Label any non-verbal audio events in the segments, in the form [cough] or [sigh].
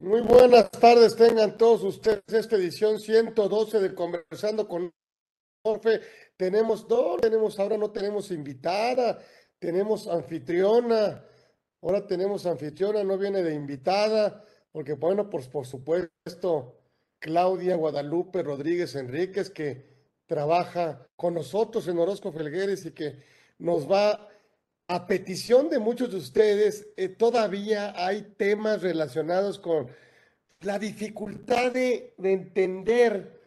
Muy buenas tardes, tengan todos ustedes esta edición 112 de Conversando con Orfe. Tenemos, no, tenemos, ahora no tenemos invitada, tenemos anfitriona, ahora tenemos anfitriona, no viene de invitada, porque bueno, pues por supuesto, Claudia Guadalupe Rodríguez Enríquez, que trabaja con nosotros en Orozco Felgueres y que nos va a petición de muchos de ustedes, eh, todavía hay temas relacionados con la dificultad de, entender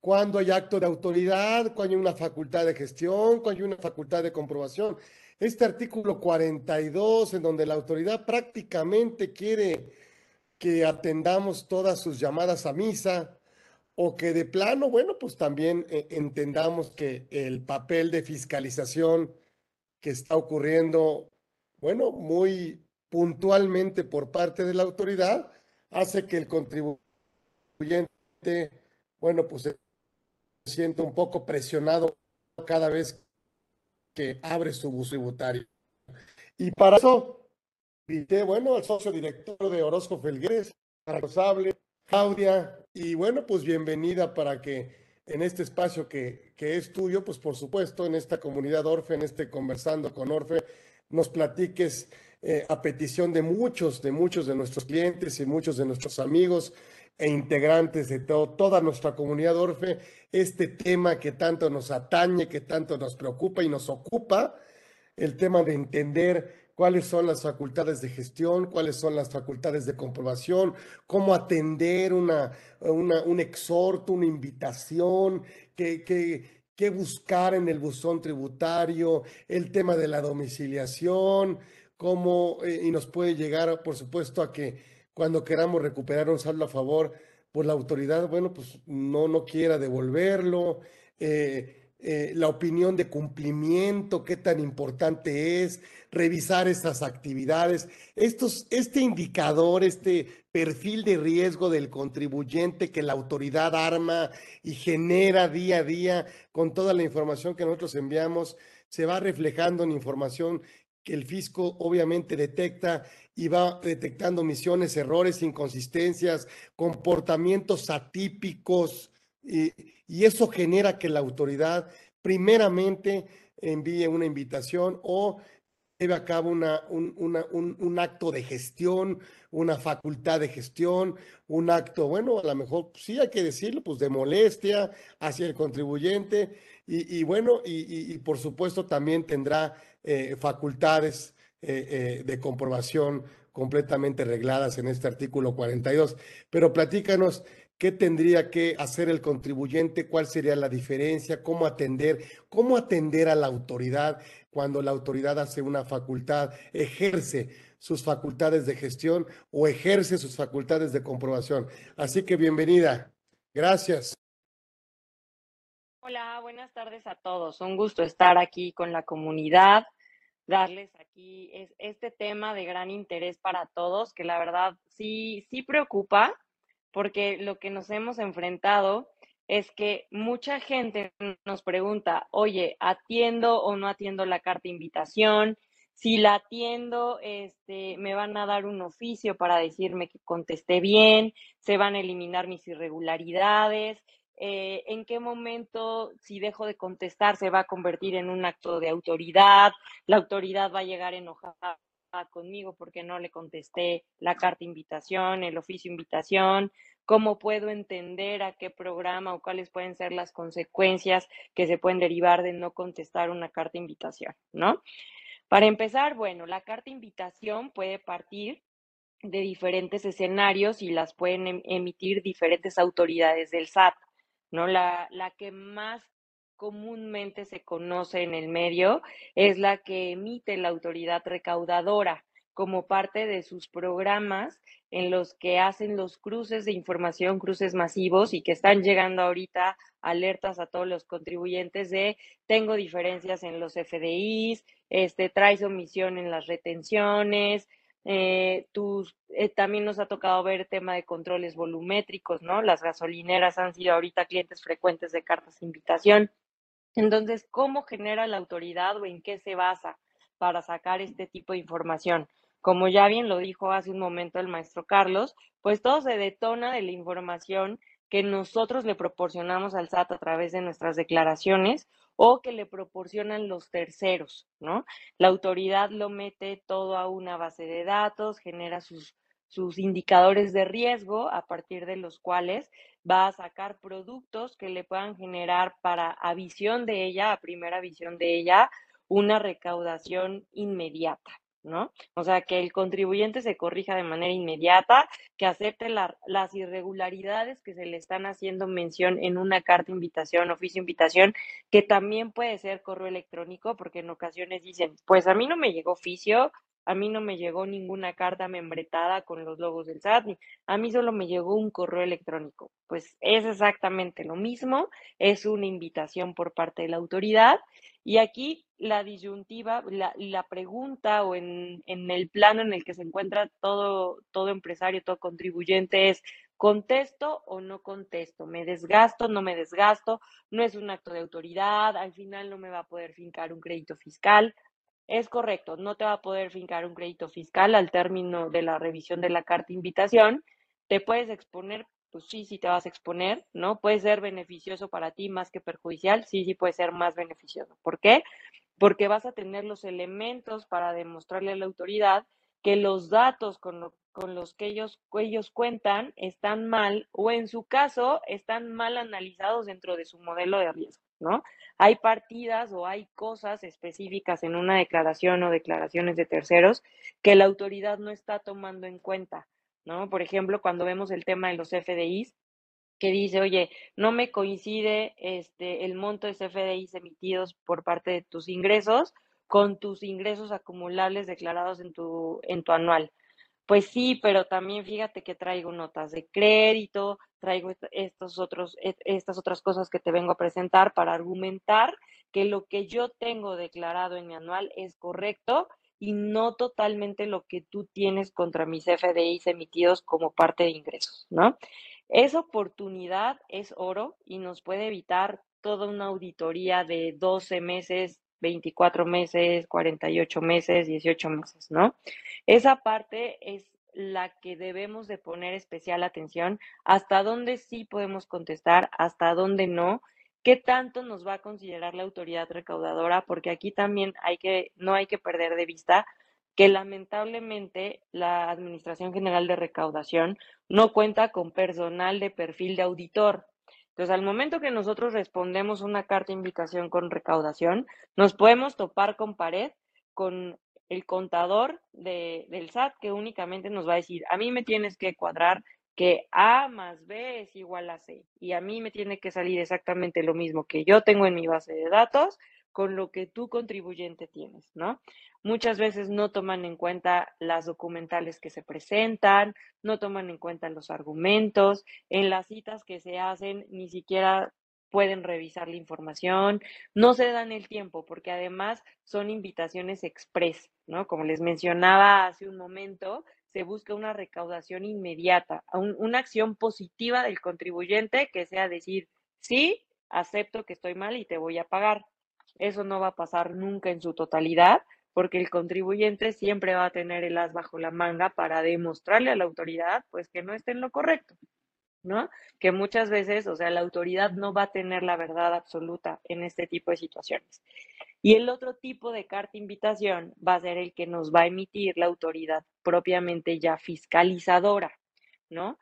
cuándo hay acto de autoridad, cuándo hay una facultad de gestión, cuándo hay una facultad de comprobación. Este artículo 42, en donde la autoridad prácticamente quiere que atendamos todas sus llamadas a misa, o que de plano, bueno, pues también eh, entendamos que el papel de fiscalización que está ocurriendo, bueno, muy puntualmente por parte de la autoridad, hace que el contribuyente, bueno, pues se sienta un poco presionado cada vez que abre su bus tributario. Y para eso, invité, bueno, al socio director de Orozco Felgueres, responsable, Claudia, y bueno, pues bienvenida para que en este espacio que, que es tuyo, pues por supuesto, en esta comunidad Orfe, en este conversando con Orfe, nos platiques eh, a petición de muchos, de muchos de nuestros clientes y muchos de nuestros amigos e integrantes de todo, toda nuestra comunidad Orfe, este tema que tanto nos atañe, que tanto nos preocupa y nos ocupa, el tema de entender cuáles son las facultades de gestión, cuáles son las facultades de comprobación, cómo atender una, un exhorto, una invitación, qué, qué, buscar en el buzón tributario, el tema de la domiciliación, cómo, eh, y nos puede llegar, por supuesto, a que cuando queramos recuperar un saldo a favor, pues la autoridad, bueno, pues no, no quiera devolverlo. Eh, eh, la opinión de cumplimiento, qué tan importante es, revisar estas actividades, estos, este indicador, este perfil de riesgo del contribuyente que la autoridad arma y genera día a día con toda la información que nosotros enviamos, se va reflejando en información que el fisco obviamente detecta y va detectando omisiones, errores, inconsistencias, comportamientos atípicos, y, eso genera que la autoridad primeramente envíe una invitación o lleve a cabo una, un, un, acto de gestión, una facultad de gestión, un acto, bueno, a lo mejor pues, sí hay que decirlo, pues de molestia hacia el contribuyente y, bueno, y, por supuesto también tendrá eh, facultades eh, eh, de comprobación completamente regladas en este artículo 42. Pero platícanos, ¿Qué tendría que hacer el contribuyente? ¿Cuál sería la diferencia? ¿Cómo atender? ¿Cómo atender a la autoridad cuando la autoridad hace una facultad, ejerce sus facultades de gestión o ejerce sus facultades de comprobación? Así que bienvenida. Gracias. Hola, buenas tardes a todos. Un gusto estar aquí con la comunidad, darles aquí este tema de gran interés para todos, que la verdad sí, sí preocupa porque lo que nos hemos enfrentado es que mucha gente nos pregunta, oye, ¿atiendo o no atiendo la carta invitación? Si la atiendo, este, me van a dar un oficio para decirme que contesté bien, se van a eliminar mis irregularidades, eh, en qué momento, si dejo de contestar, se va a convertir en un acto de autoridad, la autoridad va a llegar enojada conmigo porque no le contesté la carta invitación, el oficio invitación, cómo puedo entender a qué programa o cuáles pueden ser las consecuencias que se pueden derivar de no contestar una carta invitación, ¿no? Para empezar, bueno, la carta invitación puede partir de diferentes escenarios y las pueden em, emitir diferentes autoridades del SAT, ¿no? La, la que más comúnmente se conoce en el medio es la que emite la autoridad recaudadora como parte de sus programas en los que hacen los cruces de información, cruces masivos y que están llegando ahorita alertas a todos los contribuyentes de tengo diferencias en los FDIs, este, traes omisión en las retenciones, eh, tus, eh, también nos ha tocado ver tema de controles volumétricos, ¿no? Las gasolineras han sido ahorita clientes frecuentes de cartas de invitación. Entonces, ¿cómo genera la autoridad o en qué se basa para sacar este tipo de información? como ya bien lo dijo hace un momento el maestro Carlos, pues todo se detona de la información que nosotros le proporcionamos al SAT a través de nuestras declaraciones o que le proporcionan los terceros, ¿no? La autoridad lo mete todo a una base de datos, genera sus, sus indicadores de riesgo a partir de los cuales va a sacar productos que le puedan generar para a visión de ella, a primera visión de ella, una recaudación inmediata, ¿no? O sea, que el contribuyente se corrija de manera inmediata, que acepte las irregularidades que se le están haciendo mención en una carta invitación, oficio invitación, que también puede ser correo electrónico, porque en ocasiones dicen, pues a mí no me llegó oficio, a mí no me llegó ninguna carta membretada con los logos del SAT, a mí solo me llegó un correo electrónico. Pues es exactamente lo mismo, es una invitación por parte de la autoridad y aquí la disyuntiva, la, pregunta o en, en, el plano en el que se encuentra todo, todo empresario, todo contribuyente es, ¿contesto o no contesto? ¿Me desgasto, no me desgasto? No es un acto de autoridad, al final no me va a poder fincar un crédito fiscal. Es correcto, no te va a poder fincar un crédito fiscal al término de la revisión de la carta invitación. Te puedes exponer pues sí, sí te vas a exponer, ¿no? Puede ser beneficioso para ti más que perjudicial, sí, sí puede ser más beneficioso. ¿Por qué? Porque vas a tener los elementos para demostrarle a la autoridad que los datos con, con los que ellos, ellos cuentan están mal o en su caso están mal analizados dentro de su modelo de riesgo, ¿no? Hay partidas o hay cosas específicas en una declaración o declaraciones de terceros que la autoridad no está tomando en cuenta. ¿no? Por ejemplo, cuando vemos el tema de los FDIs, que dice, oye, no me coincide este, el monto de FDIs emitidos por parte de tus ingresos con tus ingresos acumulables declarados en tu, en tu anual. Pues sí, pero también fíjate que traigo notas de crédito, traigo estos otros, e, estas otras cosas que te vengo a presentar para argumentar que lo que yo tengo declarado en mi anual es correcto y no totalmente lo que tú tienes contra mis FDIs emitidos como parte de ingresos, ¿no? Esa oportunidad es oro y nos puede evitar toda una auditoría de 12 meses, 24 meses, 48 meses, 18 meses, ¿no? Esa parte es la que debemos de poner especial atención, hasta dónde sí podemos contestar, hasta dónde no, ¿Qué tanto nos va a considerar la autoridad recaudadora? Porque aquí también hay que, no hay que perder de vista que lamentablemente la Administración General de Recaudación no cuenta con personal de perfil de auditor. Entonces, al momento que nosotros respondemos una carta de invitación con recaudación, nos podemos topar con pared con el contador de, del SAT que únicamente nos va a decir, a mí me tienes que cuadrar que A más B es igual a C. Y a mí me tiene que salir exactamente lo mismo que yo tengo en mi base de datos con lo que tú contribuyente tienes, ¿no? Muchas veces no toman en cuenta las documentales que se presentan, no toman en cuenta los argumentos, en las citas que se hacen ni siquiera pueden revisar la información, no se dan el tiempo porque además son invitaciones express, ¿no? Como les mencionaba hace un momento, se busca una recaudación inmediata, una acción positiva del contribuyente que sea decir, sí, acepto que estoy mal y te voy a pagar. Eso no va a pasar nunca en su totalidad porque el contribuyente siempre va a tener el as bajo la manga para demostrarle a la autoridad pues que no esté en lo correcto, ¿no? Que muchas veces, o sea, la autoridad no va a tener la verdad absoluta en este tipo de situaciones. Y el otro tipo de carta invitación va a ser el que nos va a emitir la autoridad propiamente ya fiscalizadora, ¿no?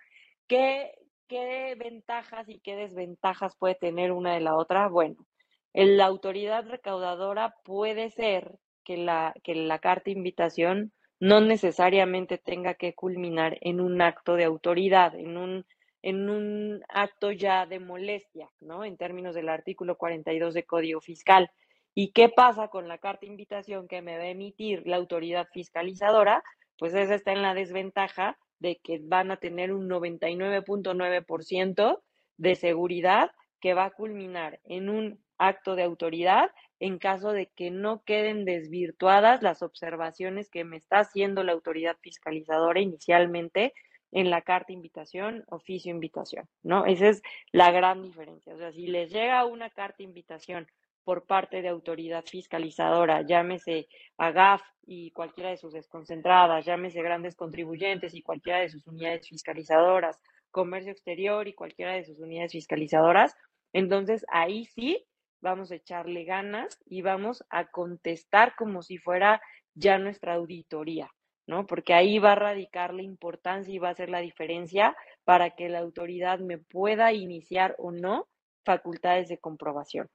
¿Qué, qué ventajas y qué desventajas puede tener una de la otra? Bueno, la autoridad recaudadora puede ser que la, que la carta invitación no necesariamente tenga que culminar en un acto de autoridad, en un, en un acto ya de molestia, ¿no? En términos del artículo 42 de Código Fiscal. ¿Y qué pasa con la carta de invitación que me va a emitir la autoridad fiscalizadora? Pues esa está en la desventaja de que van a tener un 99.9% de seguridad que va a culminar en un acto de autoridad en caso de que no queden desvirtuadas las observaciones que me está haciendo la autoridad fiscalizadora inicialmente en la carta invitación, oficio invitación, ¿no? Esa es la gran diferencia. O sea, si les llega una carta invitación por parte de autoridad fiscalizadora, llámese AGAF y cualquiera de sus desconcentradas, llámese grandes contribuyentes y cualquiera de sus unidades fiscalizadoras, comercio exterior y cualquiera de sus unidades fiscalizadoras, entonces ahí sí vamos a echarle ganas y vamos a contestar como si fuera ya nuestra auditoría, ¿no? Porque ahí va a radicar la importancia y va a ser la diferencia para que la autoridad me pueda iniciar o no facultades de comprobación.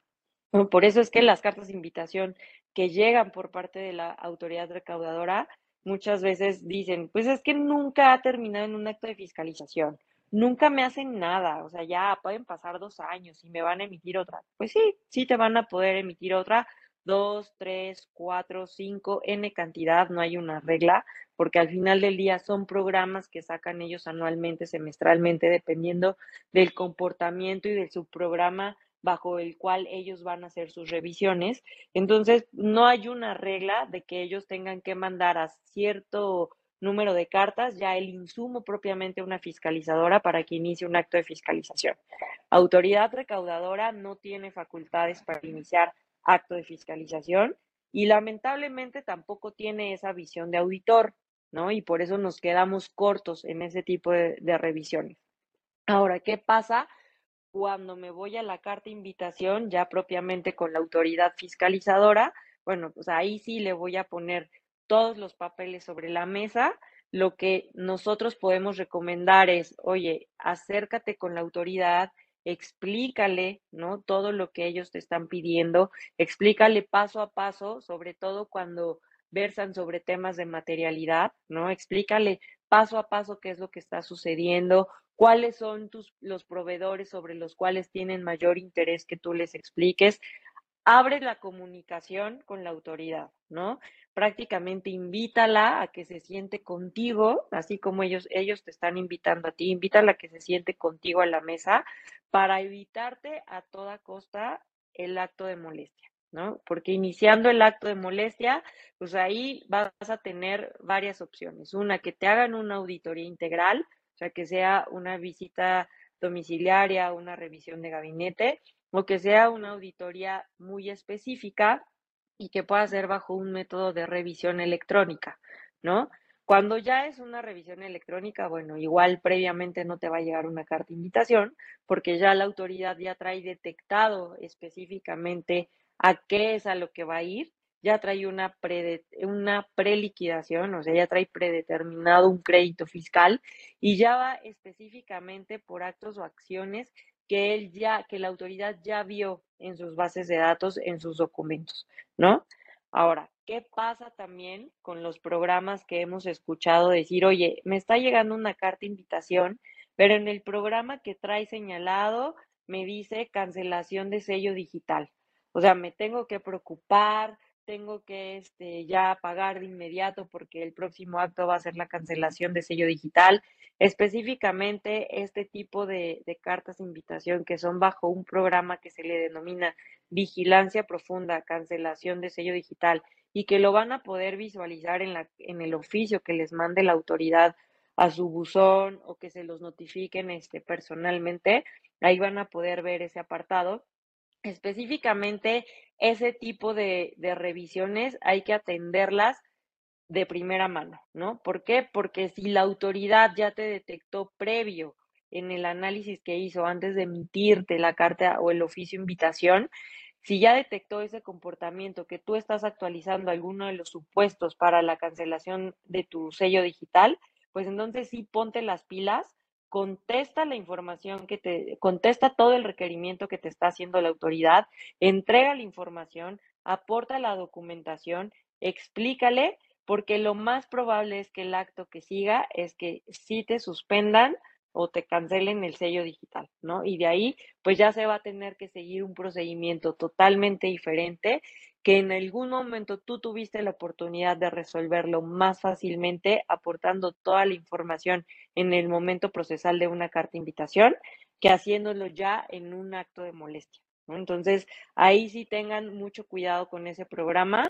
Por eso es que las cartas de invitación que llegan por parte de la autoridad recaudadora muchas veces dicen, pues es que nunca ha terminado en un acto de fiscalización, nunca me hacen nada, o sea, ya pueden pasar dos años y me van a emitir otra. Pues sí, sí te van a poder emitir otra, dos, tres, cuatro, cinco, n cantidad, no hay una regla, porque al final del día son programas que sacan ellos anualmente, semestralmente, dependiendo del comportamiento y del subprograma bajo el cual ellos van a hacer sus revisiones. Entonces, no hay una regla de que ellos tengan que mandar a cierto número de cartas, ya el insumo propiamente una fiscalizadora para que inicie un acto de fiscalización. Autoridad recaudadora no tiene facultades para iniciar acto de fiscalización y lamentablemente tampoco tiene esa visión de auditor, ¿no? Y por eso nos quedamos cortos en ese tipo de, revisiones. Ahora, ¿qué pasa? cuando me voy a la carta invitación, ya propiamente con la autoridad fiscalizadora, bueno, pues ahí sí le voy a poner todos los papeles sobre la mesa. Lo que nosotros podemos recomendar es, oye, acércate con la autoridad, explícale, ¿no? Todo lo que ellos te están pidiendo, explícale paso a paso, sobre todo cuando versan sobre temas de materialidad, ¿no? Explícale paso a paso qué es lo que está sucediendo, cuáles son tus, los proveedores sobre los cuales tienen mayor interés que tú les expliques. Abre la comunicación con la autoridad, ¿no? Prácticamente invítala a que se siente contigo, así como ellos, ellos te están invitando a ti, invítala a que se siente contigo a la mesa para evitarte a toda costa el acto de molestia. ¿no? Porque iniciando el acto de molestia, pues ahí vas a tener varias opciones. Una, que te hagan una auditoría integral, sea, que sea una visita domiciliaria, una revisión de gabinete o que sea una auditoría muy específica y que pueda ser bajo un método de revisión electrónica, ¿no? Cuando ya es una revisión electrónica, bueno, igual previamente no te va a llegar una carta de invitación porque ya la autoridad ya trae detectado específicamente a qué es a lo que va a ir ya trae una, pre, una preliquidación, o sea, ya trae predeterminado un crédito fiscal y ya va específicamente por actos o acciones que él ya, que la autoridad ya vio en sus bases de datos, en sus documentos, ¿no? Ahora, ¿qué pasa también con los programas que hemos escuchado decir, oye, me está llegando una carta de invitación, pero en el programa que trae señalado me dice cancelación de sello digital? O sea, me tengo que preocupar, tengo que este, ya pagar de inmediato porque el próximo acto va a ser la cancelación de sello digital. Específicamente este tipo de, de cartas de invitación que son bajo un programa que se le denomina vigilancia profunda, cancelación de sello digital y que lo van a poder visualizar en, la, en el oficio que les mande la autoridad a su buzón o que se los notifiquen este, personalmente. Ahí van a poder ver ese apartado específicamente ese tipo de, de, revisiones hay que atenderlas de primera mano, ¿no? ¿Por qué? Porque si la autoridad ya te detectó previo en el análisis que hizo antes de emitirte la carta o el oficio invitación, si ya detectó ese comportamiento que tú estás actualizando alguno de los supuestos para la cancelación de tu sello digital, pues entonces sí ponte las pilas contesta la información que te, contesta todo el requerimiento que te está haciendo la autoridad, entrega la información, aporta la documentación, explícale, porque lo más probable es que el acto que siga es que sí te suspendan o te cancelen el sello digital, ¿no? Y de ahí, pues ya se va a tener que seguir un procedimiento totalmente diferente que en algún momento tú tuviste la oportunidad de resolverlo más fácilmente aportando toda la información en el momento procesal de una carta invitación que haciéndolo ya en un acto de molestia. ¿no? Entonces, ahí sí tengan mucho cuidado con ese programa,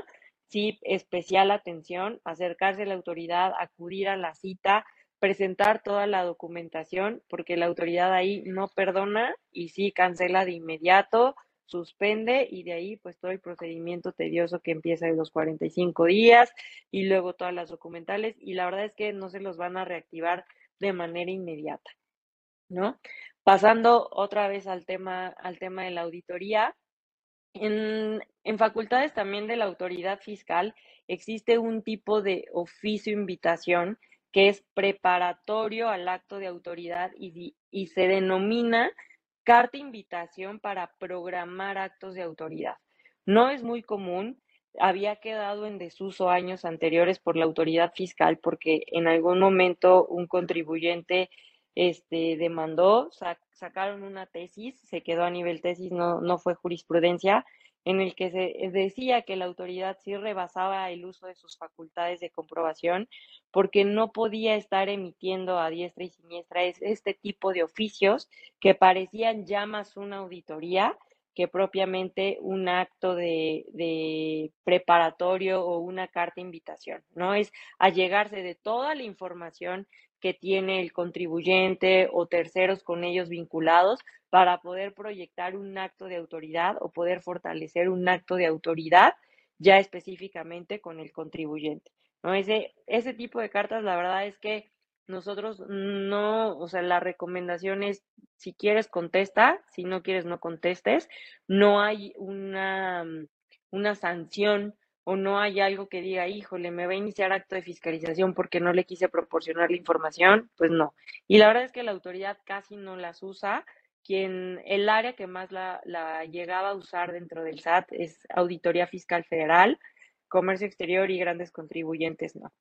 sí, especial atención, acercarse a la autoridad, acudir a la cita, presentar toda la documentación, porque la autoridad ahí no perdona y sí cancela de inmediato, suspende y de ahí pues todo el procedimiento tedioso que empieza de los 45 días y luego todas las documentales y la verdad es que no se los van a reactivar de manera inmediata, ¿no? Pasando otra vez al tema, al tema de la auditoría, en, en facultades también de la autoridad fiscal existe un tipo de oficio invitación que es preparatorio al acto de autoridad y, y se denomina carta invitación para programar actos de autoridad. No es muy común, había quedado en desuso años anteriores por la autoridad fiscal porque en algún momento un contribuyente este, demandó, sacaron una tesis, se quedó a nivel tesis, no, no fue jurisprudencia, en el que se decía que la autoridad sí rebasaba el uso de sus facultades de comprobación porque no podía estar emitiendo a diestra y siniestra este tipo de oficios que parecían ya más una auditoría que propiamente un acto de, de, preparatorio o una carta invitación, ¿no? Es allegarse de toda la información que tiene el contribuyente o terceros con ellos vinculados para poder proyectar un acto de autoridad o poder fortalecer un acto de autoridad ya específicamente con el contribuyente. ¿no? Ese, ese tipo de cartas, la verdad es que nosotros no, o sea, la recomendación es, si quieres, contesta, si no quieres, no contestes. No hay una, una sanción o no hay algo que diga, híjole, me va a iniciar acto de fiscalización porque no le quise proporcionar la información, pues no. Y la verdad es que la autoridad casi no las usa. Quien, el área que más la, la llegaba a usar dentro del SAT es Auditoría Fiscal Federal, Comercio Exterior y grandes contribuyentes, no.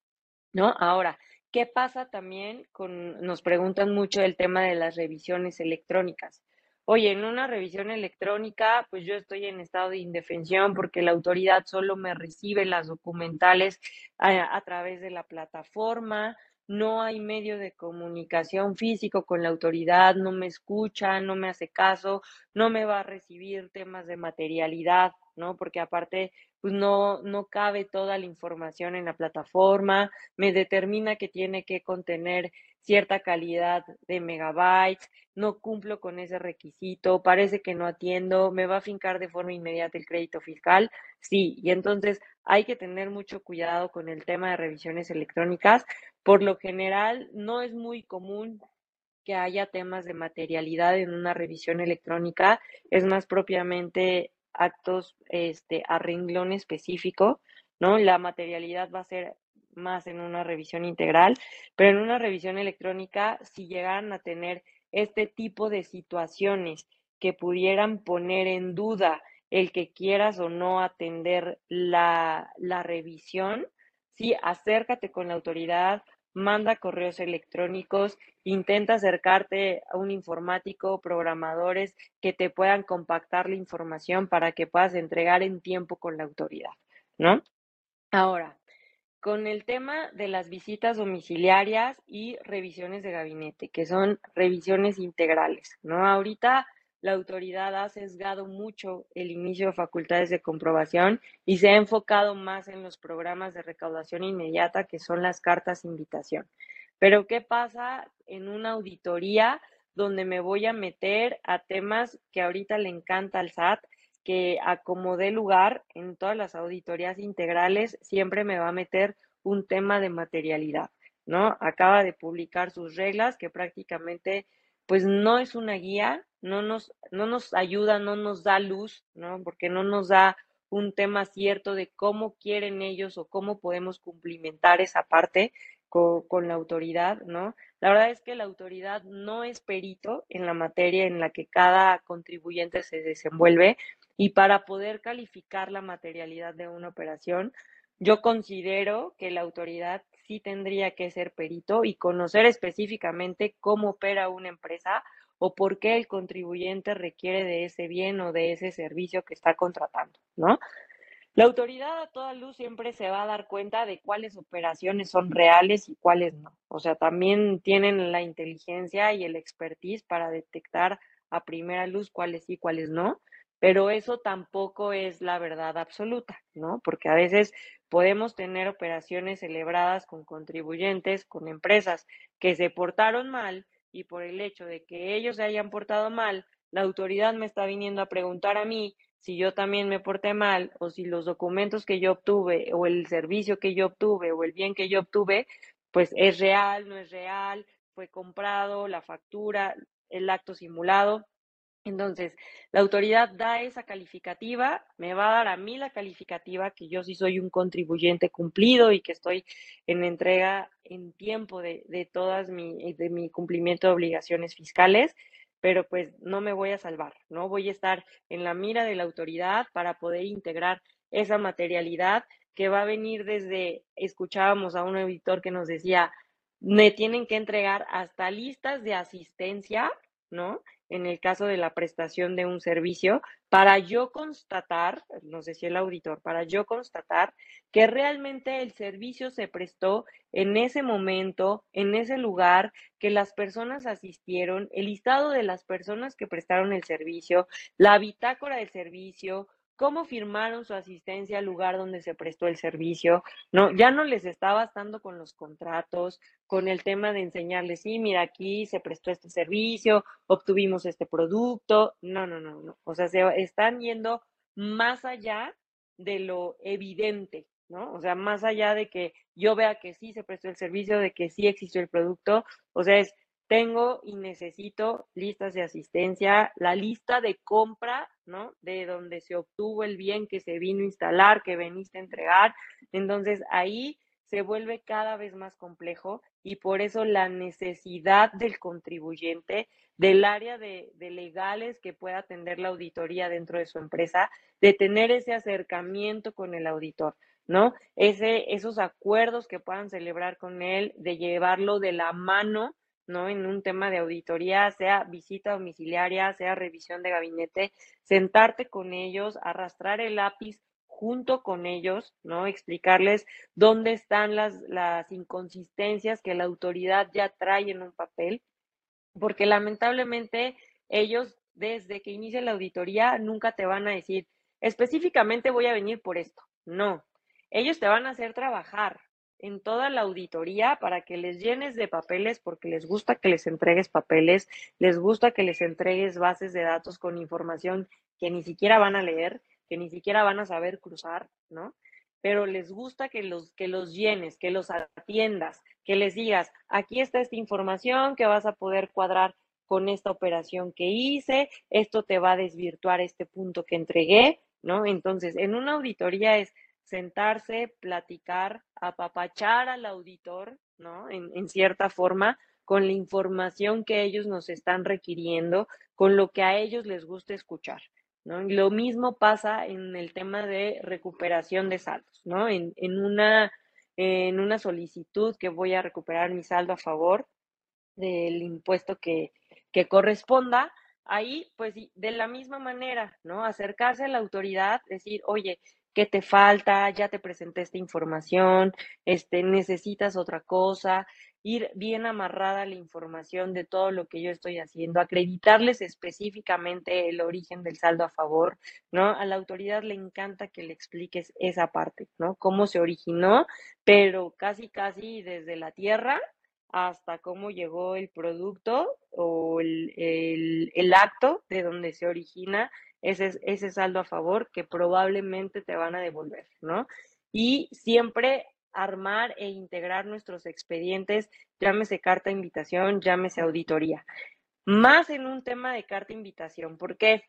¿No? Ahora, ¿qué pasa también con, nos preguntan mucho el tema de las revisiones electrónicas? Oye, en una revisión electrónica, pues yo estoy en estado de indefensión porque la autoridad solo me recibe las documentales a, través de la plataforma, no hay medio de comunicación físico con la autoridad, no me escucha, no me hace caso, no me va a recibir temas de materialidad, ¿no? Porque aparte, pues no, no cabe toda la información en la plataforma, me determina que tiene que contener cierta calidad de megabytes, no cumplo con ese requisito, parece que no atiendo, me va a fincar de forma inmediata el crédito fiscal, sí, y entonces hay que tener mucho cuidado con el tema de revisiones electrónicas. Por lo general, no es muy común que haya temas de materialidad en una revisión electrónica, es más propiamente actos este, a renglón específico, ¿no? La materialidad va a ser más en una revisión integral, pero en una revisión electrónica, si llegaran a tener este tipo de situaciones que pudieran poner en duda el que quieras o no atender la, la revisión, sí, acércate con la autoridad, manda correos electrónicos, intenta acercarte a un informático programadores que te puedan compactar la información para que puedas entregar en tiempo con la autoridad, ¿no? Ahora, con el tema de las visitas domiciliarias y revisiones de gabinete, que son revisiones integrales, ¿no? Ahorita la autoridad ha sesgado mucho el inicio de facultades de comprobación y se ha enfocado más en los programas de recaudación inmediata, que son las cartas invitación. Pero ¿qué pasa en una auditoría donde me voy a meter a temas que ahorita le encanta al SAT, que acomodé lugar en todas las auditorías integrales, siempre me va a meter un tema de materialidad, ¿no? Acaba de publicar sus reglas que prácticamente pues no es una guía, no nos, no nos ayuda, no nos da luz, ¿no? Porque no nos da un tema cierto de cómo quieren ellos o cómo podemos cumplimentar esa parte con, con, la autoridad, ¿no? La verdad es que la autoridad no es perito en la materia en la que cada contribuyente se desenvuelve y para poder calificar la materialidad de una operación, yo considero que la autoridad sí tendría que ser perito y conocer específicamente cómo opera una empresa o por qué el contribuyente requiere de ese bien o de ese servicio que está contratando, ¿no? La autoridad a toda luz siempre se va a dar cuenta de cuáles operaciones son reales y cuáles no. O sea, también tienen la inteligencia y el expertise para detectar a primera luz cuáles sí, cuáles no pero eso tampoco es la verdad absoluta, ¿no? Porque a veces podemos tener operaciones celebradas con contribuyentes, con empresas que se portaron mal y por el hecho de que ellos se hayan portado mal, la autoridad me está viniendo a preguntar a mí si yo también me porté mal o si los documentos que yo obtuve o el servicio que yo obtuve o el bien que yo obtuve, pues es real, no es real, fue comprado, la factura, el acto simulado. Entonces, la autoridad da esa calificativa, me va a dar a mí la calificativa que yo sí soy un contribuyente cumplido y que estoy en entrega en tiempo de, de todas mi, de mi cumplimiento de obligaciones fiscales, pero pues no me voy a salvar, ¿no? Voy a estar en la mira de la autoridad para poder integrar esa materialidad que va a venir desde, escuchábamos a un auditor que nos decía, me tienen que entregar hasta listas de asistencia, ¿no? En el caso de la prestación de un servicio, para yo constatar, nos decía el auditor, para yo constatar que realmente el servicio se prestó en ese momento, en ese lugar, que las personas asistieron, el listado de las personas que prestaron el servicio, la bitácora del servicio, cómo firmaron su asistencia al lugar donde se prestó el servicio, ¿no? Ya no les está bastando con los contratos, con el tema de enseñarles, sí, mira, aquí se prestó este servicio, obtuvimos este producto, no, no, no, no, o sea, se están yendo más allá de lo evidente, ¿no? O sea, más allá de que yo vea que sí se prestó el servicio, de que sí existió el producto, o sea, es tengo y necesito listas de asistencia, la lista de compra, ¿no? De donde se obtuvo el bien que se vino a instalar, que veniste a entregar. Entonces ahí se vuelve cada vez más complejo y por eso la necesidad del contribuyente, del área de, de, legales que pueda atender la auditoría dentro de su empresa, de tener ese acercamiento con el auditor, ¿no? Ese, esos acuerdos que puedan celebrar con él, de llevarlo de la mano ¿no? En un tema de auditoría, sea visita domiciliaria, sea revisión de gabinete, sentarte con ellos, arrastrar el lápiz junto con ellos, ¿no? Explicarles dónde están las, las inconsistencias que la autoridad ya trae en un papel, porque lamentablemente ellos, desde que inicia la auditoría, nunca te van a decir, específicamente voy a venir por esto. No, ellos te van a hacer trabajar, en toda la auditoría para que les llenes de papeles porque les gusta que les entregues papeles, les gusta que les entregues bases de datos con información que ni siquiera van a leer, que ni siquiera van a saber cruzar, ¿no? Pero les gusta que los, que los llenes, que los atiendas, que les digas, aquí está esta información que vas a poder cuadrar con esta operación que hice, esto te va a desvirtuar este punto que entregué, ¿no? Entonces, en una auditoría es sentarse, platicar, apapachar al auditor, ¿no? En, cierta forma, con la información que ellos nos están requiriendo, con lo que a ellos les gusta escuchar, ¿no? Y lo mismo pasa en el tema de recuperación de saldos, ¿no? En, en, una, en una solicitud que voy a recuperar mi saldo a favor del impuesto que, que corresponda, ahí, pues de la misma manera, ¿no? Acercarse a la autoridad, decir, oye, qué te falta, ya te presenté esta información, este, necesitas otra cosa, ir bien amarrada la información de todo lo que yo estoy haciendo, acreditarles específicamente el origen del saldo a favor, ¿no? A la autoridad le encanta que le expliques esa parte, ¿no? Cómo se originó, pero casi, casi desde la tierra hasta cómo llegó el producto o el, el, el acto de donde se origina ese, ese saldo a favor que probablemente te van a devolver, ¿no? Y siempre armar e integrar nuestros expedientes, llámese carta invitación, llámese auditoría. Más en un tema de carta invitación, porque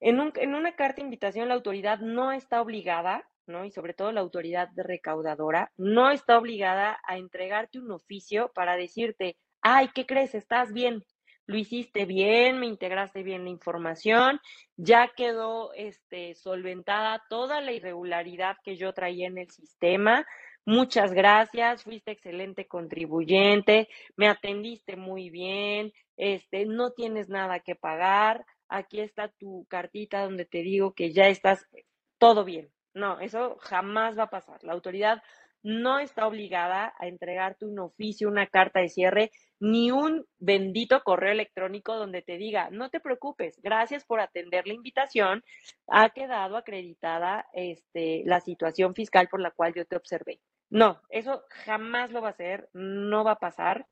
en, en una carta invitación la autoridad no está obligada, ¿no? Y sobre todo la autoridad recaudadora, no está obligada a entregarte un oficio para decirte, ay, ¿qué crees? Estás bien, lo hiciste bien, me integraste bien la información, ya quedó este, solventada toda la irregularidad que yo traía en el sistema. Muchas gracias, fuiste excelente contribuyente, me atendiste muy bien, este, no tienes nada que pagar, aquí está tu cartita donde te digo que ya estás todo bien. No, eso jamás va a pasar. La autoridad no está obligada a entregarte un oficio, una carta de cierre, ni un bendito correo electrónico donde te diga, no te preocupes, gracias por atender la invitación, ha quedado acreditada este, la situación fiscal por la cual yo te observé. No, eso jamás lo va a hacer, no va a pasar.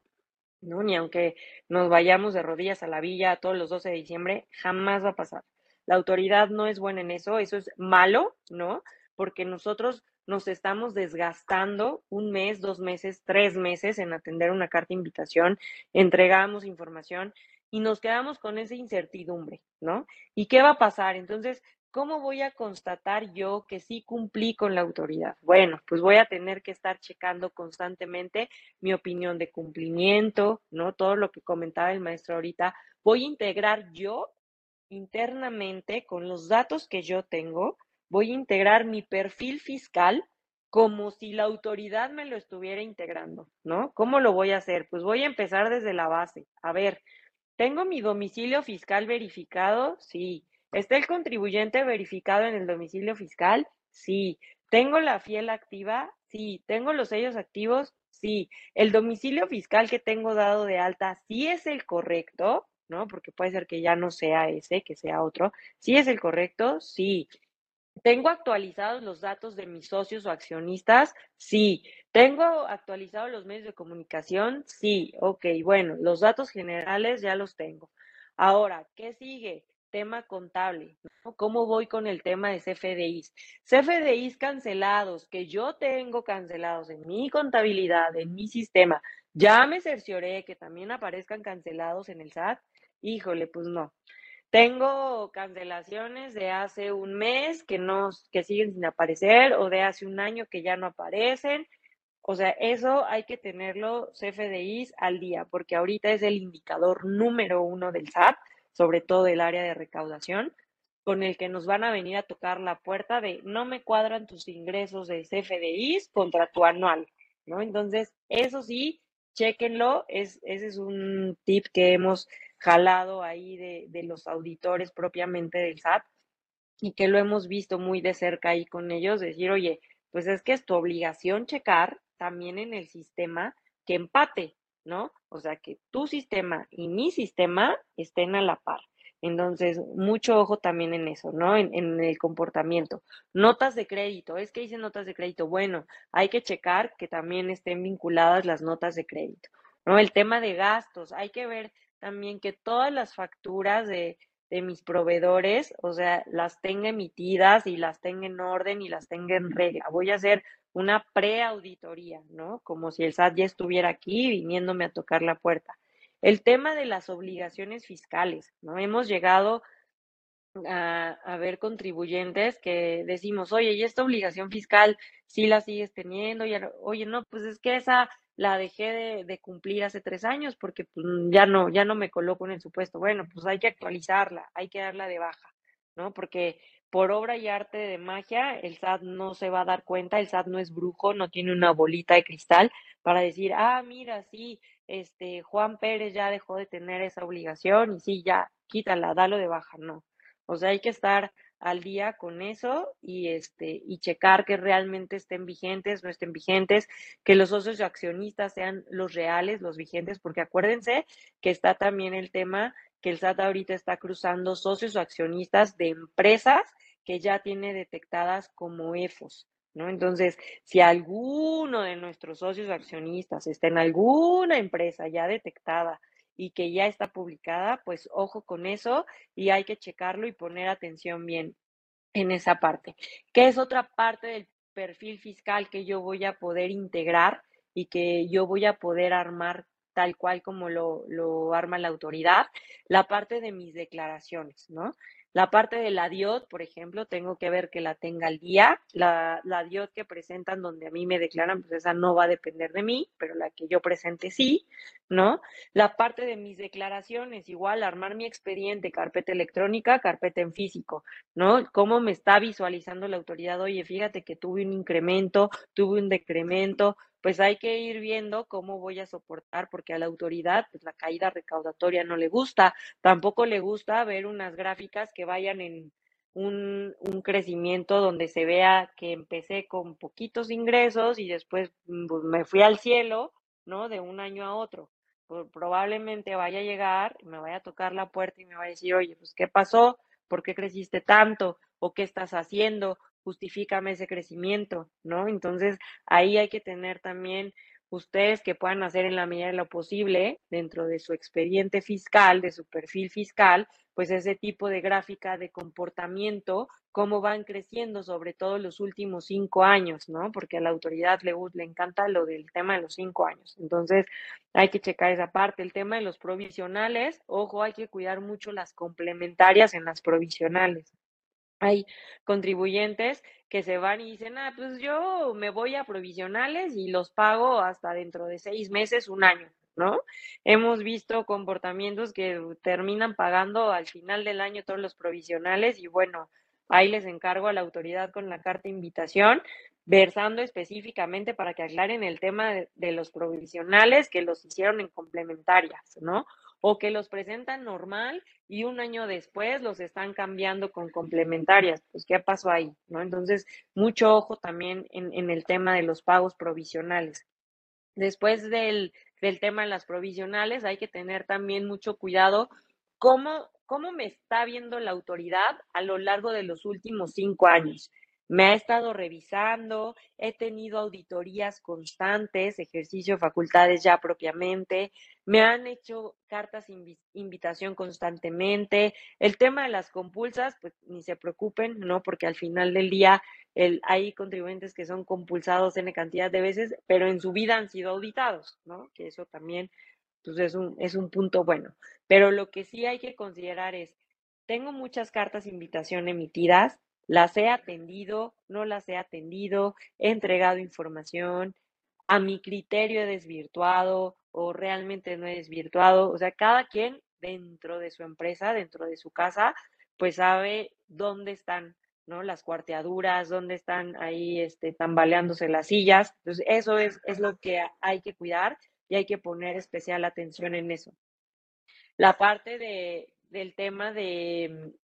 ¿no? Ni aunque nos vayamos de rodillas a la villa todos los 12 de diciembre, jamás va a pasar. La autoridad no es buena en eso, eso es malo, ¿no? Porque nosotros nos estamos desgastando un mes, dos meses, tres meses en atender una carta invitación, entregamos información y nos quedamos con esa incertidumbre, ¿no? ¿Y qué va a pasar? Entonces, ¿cómo voy a constatar yo que sí cumplí con la autoridad? Bueno, pues voy a tener que estar checando constantemente mi opinión de cumplimiento, ¿no? Todo lo que comentaba el maestro ahorita. Voy a integrar yo internamente con los datos que yo tengo voy a integrar mi perfil fiscal como si la autoridad me lo estuviera integrando, ¿no? ¿Cómo lo voy a hacer? Pues voy a empezar desde la base. A ver, ¿tengo mi domicilio fiscal verificado? Sí. ¿Está el contribuyente verificado en el domicilio fiscal? Sí. ¿Tengo la fiel activa? Sí. ¿Tengo los sellos activos? Sí. ¿El domicilio fiscal que tengo dado de alta sí es el correcto? ¿No? Porque puede ser que ya no sea ese, que sea otro. ¿Sí es el correcto? Sí. ¿Tengo actualizados los datos de mis socios o accionistas? Sí. ¿Tengo actualizados los medios de comunicación? Sí. Ok, bueno, los datos generales ya los tengo. Ahora, ¿qué sigue? Tema contable. ¿Cómo voy con el tema de CFDIs? CFDIs cancelados, que yo tengo cancelados en mi contabilidad, en mi sistema. Ya me cercioré que también aparezcan cancelados en el SAT. Híjole, pues no. Tengo cancelaciones de hace un mes que no, que siguen sin aparecer o de hace un año que ya no aparecen. O sea, eso hay que tenerlo CFDIs al día, porque ahorita es el indicador número uno del SAT, sobre todo el área de recaudación, con el que nos van a venir a tocar la puerta de no me cuadran tus ingresos de CFDIs contra tu anual, ¿no? Entonces, eso sí, chéquenlo, es, ese es un tip que hemos jalado ahí de, los auditores propiamente del SAT y que lo hemos visto muy de cerca ahí con ellos, decir, oye, pues es que es tu obligación checar también en el sistema que empate, ¿no? O sea, que tu sistema y mi sistema estén a la par. Entonces, mucho ojo también en eso, ¿no? En, en, el comportamiento. Notas de crédito, es que dicen notas de crédito. Bueno, hay que checar que también estén vinculadas las notas de crédito, ¿no? El tema de gastos, hay que ver también que todas las facturas de, de mis proveedores, o sea, las tenga emitidas y las tenga en orden y las tenga en regla. Voy a hacer una preauditoría, ¿no? Como si el SAT ya estuviera aquí viniéndome a tocar la puerta. El tema de las obligaciones fiscales, ¿no? Hemos llegado a, a, ver contribuyentes que decimos, oye, ¿y esta obligación fiscal sí la sigues teniendo? Y, oye, no, pues es que esa la dejé de, de, cumplir hace tres años porque pues, ya no, ya no me coloco en el supuesto. Bueno, pues hay que actualizarla, hay que darla de baja, ¿no? Porque por obra y arte de magia, el SAT no se va a dar cuenta, el SAT no es brujo, no tiene una bolita de cristal para decir, ah, mira, sí, este, Juan Pérez ya dejó de tener esa obligación y sí, ya, quítala, dalo de baja, no. O sea, hay que estar al día con eso y este y checar que realmente estén vigentes, no estén vigentes, que los socios accionistas sean los reales, los vigentes, porque acuérdense que está también el tema que el SAT ahorita está cruzando socios o accionistas de empresas que ya tiene detectadas como EFOS, ¿no? Entonces, si alguno de nuestros socios accionistas está en alguna empresa ya detectada y que ya está publicada, pues ojo con eso y hay que checarlo y poner atención bien en esa parte. ¿Qué es otra parte del perfil fiscal que yo voy a poder integrar y que yo voy a poder armar tal cual como lo, lo arma la autoridad? La parte de mis declaraciones, ¿no? La parte de la DIOT, por ejemplo, tengo que ver que la tenga al día. La, la DIOT que presentan donde a mí me declaran, pues esa no va a depender de mí, pero la que yo presente sí, ¿no? La parte de mis declaraciones, igual armar mi expediente, carpeta electrónica, carpeta en físico, ¿no? ¿Cómo me está visualizando la autoridad? Oye, fíjate que tuve un incremento, tuve un decremento, pues hay que ir viendo cómo voy a soportar, porque a la autoridad pues la caída recaudatoria no le gusta, tampoco le gusta ver unas gráficas que vayan en un, un crecimiento donde se vea que empecé con poquitos ingresos y después mm, pues, me fui al cielo, ¿no? De un año a otro. Probablemente vaya a llegar, me vaya a tocar la puerta y me va a decir, oye, pues, ¿qué pasó? ¿Por qué creciste tanto? ¿O qué estás haciendo? Justifícame ese crecimiento, ¿no? Entonces, ahí hay que tener también ustedes que puedan hacer en la medida de lo posible dentro de su expediente fiscal, de su perfil fiscal, pues ese tipo de gráfica de comportamiento, cómo van creciendo, sobre todo los últimos cinco años, ¿no? Porque a la autoridad le, le encanta lo del tema de los cinco años. Entonces, hay que checar esa parte. El tema de los provisionales, ojo, hay que cuidar mucho las complementarias en las provisionales. Hay contribuyentes que se van y dicen, ah, pues yo me voy a provisionales y los pago hasta dentro de seis meses, un año. ¿no? Hemos visto comportamientos que terminan pagando al final del año todos los provisionales y bueno, ahí les encargo a la autoridad con la carta de invitación, versando específicamente para que aclaren el tema de, los provisionales que los hicieron en complementarias, ¿no? O que los presentan normal y un año después los están cambiando con complementarias. Pues, ¿qué pasó ahí? ¿No? Entonces, mucho ojo también en, en el tema de los pagos provisionales. Después del del tema de las provisionales, hay que tener también mucho cuidado cómo, cómo me está viendo la autoridad a lo largo de los últimos cinco años. Me ha estado revisando, he tenido auditorías constantes, ejercicio de facultades ya propiamente, me han hecho cartas invitación constantemente. El tema de las compulsas, pues ni se preocupen, ¿no? Porque al final del día hay contribuyentes que son compulsados en cantidad de veces, pero en su vida han sido auditados, ¿no? Que eso también pues, es, un, es un punto bueno. Pero lo que sí hay que considerar es, tengo muchas cartas invitación emitidas, las he atendido, no las he atendido, he entregado información, a mi criterio he desvirtuado o realmente no he desvirtuado. O sea, cada quien dentro de su empresa, dentro de su casa, pues sabe dónde están, ¿no? Las cuarteaduras, dónde están ahí este, tambaleándose las sillas. Entonces, eso es, es lo que hay que cuidar y hay que poner especial atención en eso. La parte de, del tema de mm,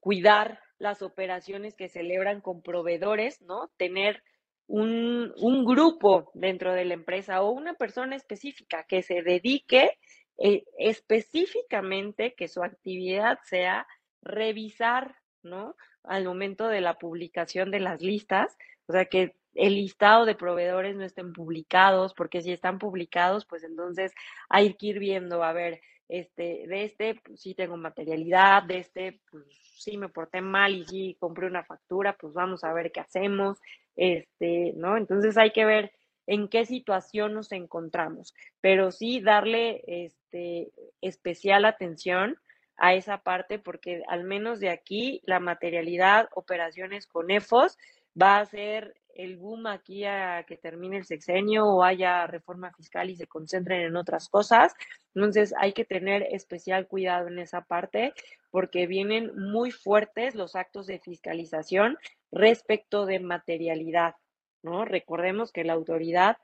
cuidar las operaciones que celebran con proveedores, ¿no? Tener un, un grupo dentro de la empresa o una persona específica que se dedique eh, específicamente que su actividad sea revisar, ¿no? Al momento de la publicación de las listas, o sea, que el listado de proveedores no estén publicados, porque si están publicados, pues entonces hay que ir viendo, a ver, este, de este pues, sí tengo materialidad, de este pues sí me porté mal y sí compré una factura, pues vamos a ver qué hacemos, este, ¿no? Entonces hay que ver en qué situación nos encontramos, pero sí darle este, especial atención a esa parte porque al menos de aquí la materialidad, operaciones con EFOS va a ser el boom aquí a que termine el sexenio o haya reforma fiscal y se concentren en otras cosas. Entonces hay que tener especial cuidado en esa parte porque vienen muy fuertes los actos de fiscalización respecto de materialidad, ¿no? Recordemos que la autoridad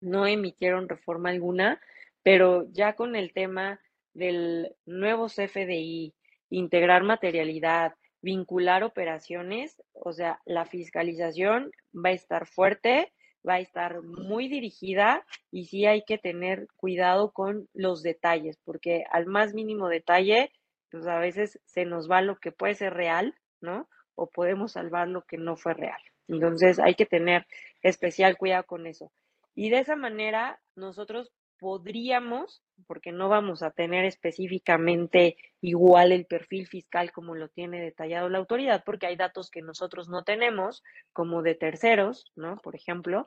no emitieron reforma alguna, pero ya con el tema del nuevo CFDI, integrar materialidad, vincular operaciones, o sea, la fiscalización va a estar fuerte, va a estar muy dirigida y sí hay que tener cuidado con los detalles, porque al más mínimo detalle, pues a veces se nos va lo que puede ser real, ¿no? O podemos salvar lo que no fue real. Entonces hay que tener especial cuidado con eso. Y de esa manera nosotros podríamos, porque no vamos a tener específicamente igual el perfil fiscal como lo tiene detallado la autoridad, porque hay datos que nosotros no tenemos, como de terceros, ¿no? Por ejemplo,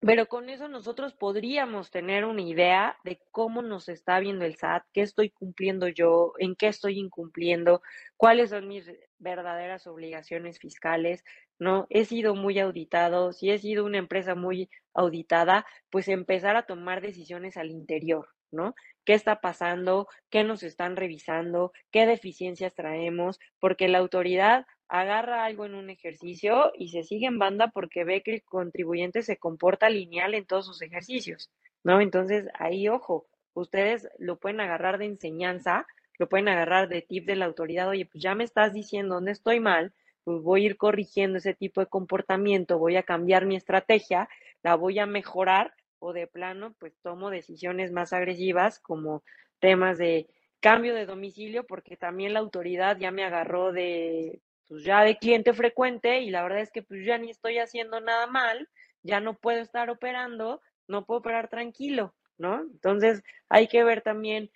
pero con eso nosotros podríamos tener una idea de cómo nos está viendo el SAT, qué estoy cumpliendo yo, en qué estoy incumpliendo, cuáles son mis verdaderas obligaciones fiscales, ¿no? He sido muy auditado, si he sido una empresa muy auditada, pues empezar a tomar decisiones al interior, ¿no? ¿Qué está pasando? ¿Qué nos están revisando? ¿Qué deficiencias traemos? Porque la autoridad agarra algo en un ejercicio y se sigue en banda porque ve que el contribuyente se comporta lineal en todos sus ejercicios, ¿no? Entonces, ahí, ojo, ustedes lo pueden agarrar de enseñanza, lo pueden agarrar de tip de la autoridad, oye, pues ya me estás diciendo dónde estoy mal, pues voy a ir corrigiendo ese tipo de comportamiento, voy a cambiar mi estrategia, la voy a mejorar o de plano, pues tomo decisiones más agresivas como temas de cambio de domicilio, porque también la autoridad ya me agarró de pues ya de cliente frecuente y la verdad es que pues ya ni estoy haciendo nada mal, ya no puedo estar operando, no puedo operar tranquilo, ¿no? Entonces hay que ver también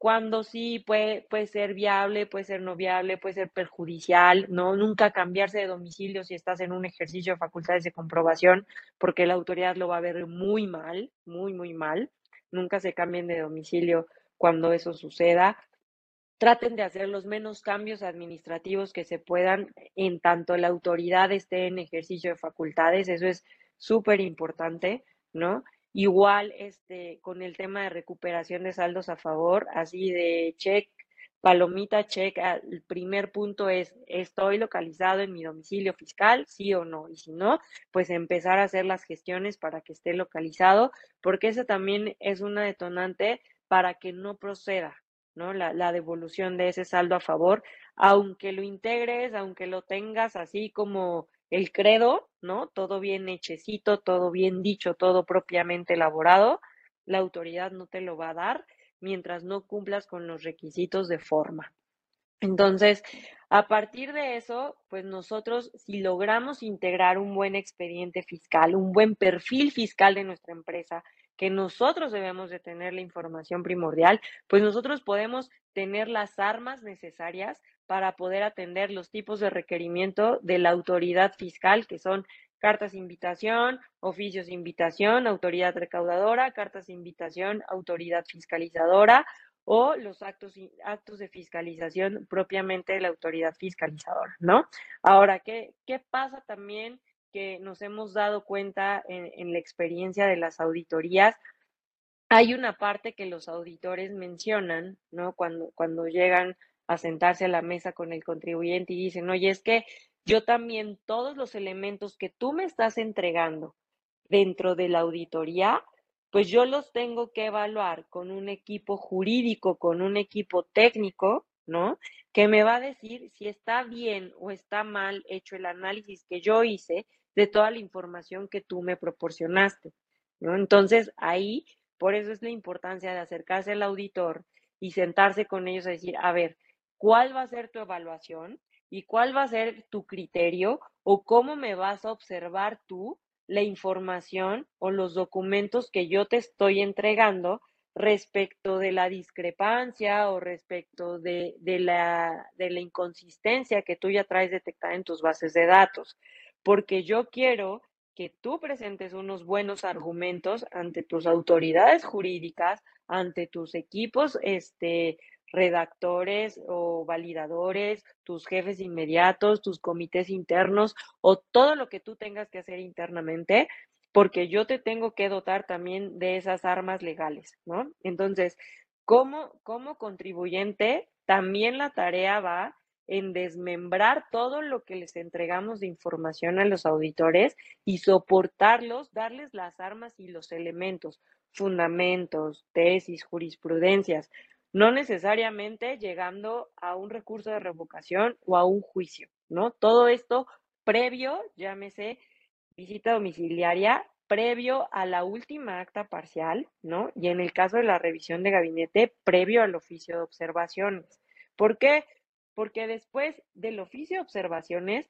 cuándo sí puede, puede ser viable, puede ser no viable, puede ser perjudicial, ¿no? Nunca cambiarse de domicilio si estás en un ejercicio de facultades de comprobación, porque la autoridad lo va a ver muy mal, muy, muy mal. Nunca se cambien de domicilio cuando eso suceda traten de hacer los menos cambios administrativos que se puedan en tanto la autoridad esté en ejercicio de facultades, eso es súper importante, ¿no? Igual este, con el tema de recuperación de saldos a favor, así de check, palomita check, ah, el primer punto es, ¿estoy localizado en mi domicilio fiscal? Sí o no. Y si no, pues empezar a hacer las gestiones para que esté localizado, porque eso también es una detonante para que no proceda, ¿no? La, la, devolución de ese saldo a favor, aunque lo integres, aunque lo tengas así como el credo, ¿no? Todo bien hechecito, todo bien dicho, todo propiamente elaborado, la autoridad no te lo va a dar mientras no cumplas con los requisitos de forma. Entonces, a partir de eso, pues nosotros, si logramos integrar un buen expediente fiscal, un buen perfil fiscal de nuestra empresa, que nosotros debemos de tener la información primordial, pues nosotros podemos tener las armas necesarias para poder atender los tipos de requerimiento de la autoridad fiscal, que son cartas de invitación, oficios de invitación, autoridad recaudadora, cartas de invitación, autoridad fiscalizadora o los actos, actos de fiscalización propiamente de la autoridad fiscalizadora, ¿no? Ahora, ¿qué, qué pasa también? que nos hemos dado cuenta en, en, la experiencia de las auditorías, hay una parte que los auditores mencionan, ¿no? Cuando, cuando llegan a sentarse a la mesa con el contribuyente y dicen, oye, es que yo también todos los elementos que tú me estás entregando dentro de la auditoría, pues yo los tengo que evaluar con un equipo jurídico, con un equipo técnico, ¿no? Que me va a decir si está bien o está mal hecho el análisis que yo hice de toda la información que tú me proporcionaste, ¿no? Entonces, ahí, por eso es la importancia de acercarse al auditor y sentarse con ellos a decir, a ver, ¿cuál va a ser tu evaluación? ¿Y cuál va a ser tu criterio? ¿O cómo me vas a observar tú la información o los documentos que yo te estoy entregando respecto de la discrepancia o respecto de, de, la, de la inconsistencia que tú ya traes detectada en tus bases de datos? porque yo quiero que tú presentes unos buenos argumentos ante tus autoridades jurídicas, ante tus equipos, este, redactores o validadores, tus jefes inmediatos, tus comités internos o todo lo que tú tengas que hacer internamente, porque yo te tengo que dotar también de esas armas legales, ¿no? Entonces, como, como contribuyente, también la tarea va en desmembrar todo lo que les entregamos de información a los auditores y soportarlos, darles las armas y los elementos, fundamentos, tesis, jurisprudencias, no necesariamente llegando a un recurso de revocación o a un juicio, ¿no? Todo esto previo, llámese visita domiciliaria, previo a la última acta parcial, ¿no? Y en el caso de la revisión de gabinete, previo al oficio de observaciones. ¿Por qué? porque después del oficio de observaciones,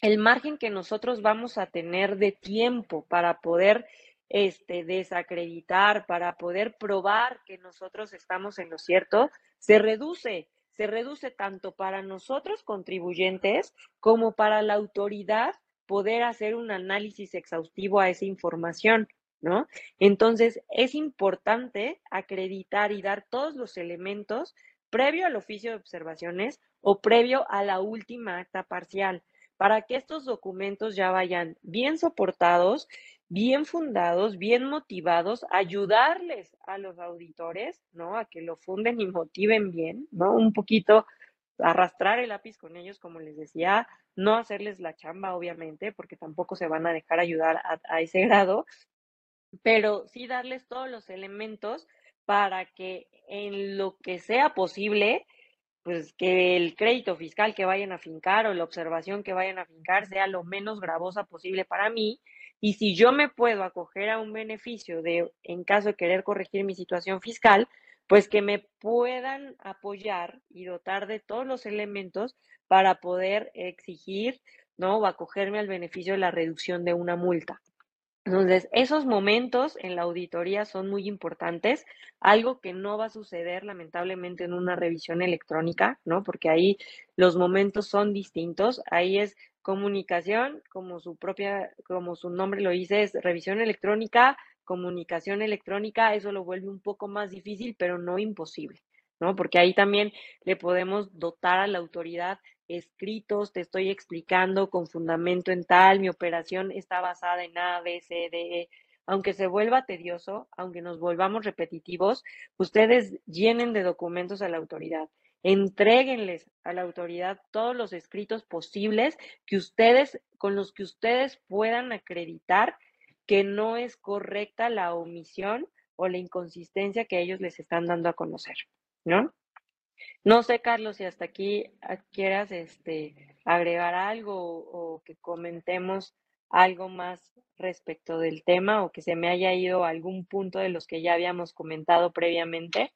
el margen que nosotros vamos a tener de tiempo para poder este, desacreditar, para poder probar que nosotros estamos en lo cierto, se reduce, se reduce tanto para nosotros contribuyentes como para la autoridad poder hacer un análisis exhaustivo a esa información, ¿no? Entonces, es importante acreditar y dar todos los elementos previo al oficio de observaciones o previo a la última acta parcial, para que estos documentos ya vayan bien soportados, bien fundados, bien motivados, ayudarles a los auditores, ¿no? A que lo funden y motiven bien, ¿no? Un poquito arrastrar el lápiz con ellos, como les decía, no hacerles la chamba, obviamente, porque tampoco se van a dejar ayudar a, ese grado, pero sí darles todos los elementos para que en lo que sea posible, pues que el crédito fiscal que vayan a fincar o la observación que vayan a fincar sea lo menos gravosa posible para mí. Y si yo me puedo acoger a un beneficio de, en caso de querer corregir mi situación fiscal, pues que me puedan apoyar y dotar de todos los elementos para poder exigir, ¿no? O acogerme al beneficio de la reducción de una multa. Entonces, esos momentos en la auditoría son muy importantes, algo que no va a suceder lamentablemente en una revisión electrónica, ¿no? Porque ahí los momentos son distintos, ahí es comunicación, como su propia, como su nombre lo dice, es revisión electrónica, comunicación electrónica, eso lo vuelve un poco más difícil, pero no imposible, ¿no? Porque ahí también le podemos dotar a la autoridad escritos, te estoy explicando con fundamento en tal, mi operación está basada en A, B, C, D, E. Aunque se vuelva tedioso, aunque nos volvamos repetitivos, ustedes llenen de documentos a la autoridad. Entréguenles a la autoridad todos los escritos posibles que ustedes, con los que ustedes puedan acreditar que no es correcta la omisión o la inconsistencia que ellos les están dando a conocer, ¿no? No sé, Carlos, si hasta aquí ah, quieras este, agregar algo o, o que comentemos algo más respecto del tema o que se me haya ido algún punto de los que ya habíamos comentado previamente.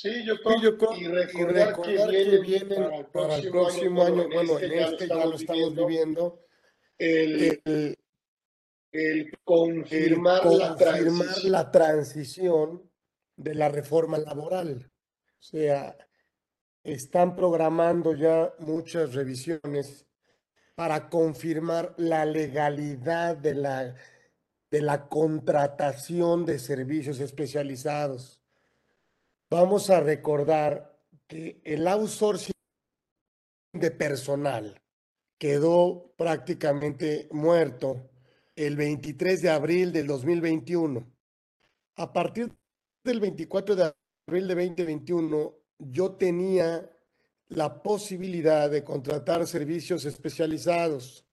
Sí, yo Sí, creo, yo creo, y y recordar que que vienen para el próximo año, bueno, en este ya lo estamos viviendo, el, el, el el confirmar la confirmar transición. la transición de la reforma laboral. O sea, están programando ya muchas revisiones para confirmar la legalidad de la, de la contratación de servicios especializados. Vamos a recordar que el outsourcing de personal quedó prácticamente muerto el 23 de abril del 2021. A partir del 24 de abril de 2021, yo tenía la posibilidad de contratar servicios especializados.